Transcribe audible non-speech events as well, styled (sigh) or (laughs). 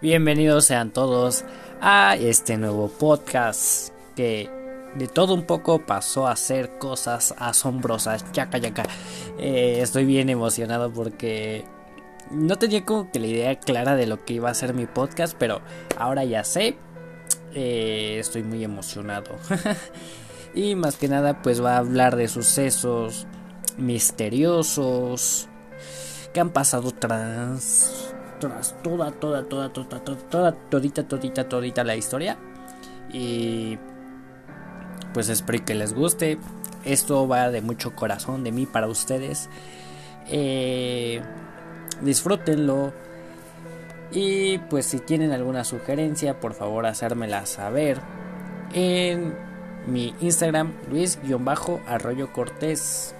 Bienvenidos sean todos a este nuevo podcast que de todo un poco pasó a hacer cosas asombrosas. Yaca, yaca. Eh, estoy bien emocionado porque no tenía como que la idea clara de lo que iba a ser mi podcast, pero ahora ya sé. Eh, estoy muy emocionado. (laughs) y más que nada, pues va a hablar de sucesos misteriosos que han pasado tras tras toda toda toda toda toda todita todita todita la historia. Y pues espero que les guste. Esto va de mucho corazón de mí para ustedes. Eh, disfrútenlo. Y pues si tienen alguna sugerencia por favor hacérmela saber en mi Instagram Luis-Arroyo Cortés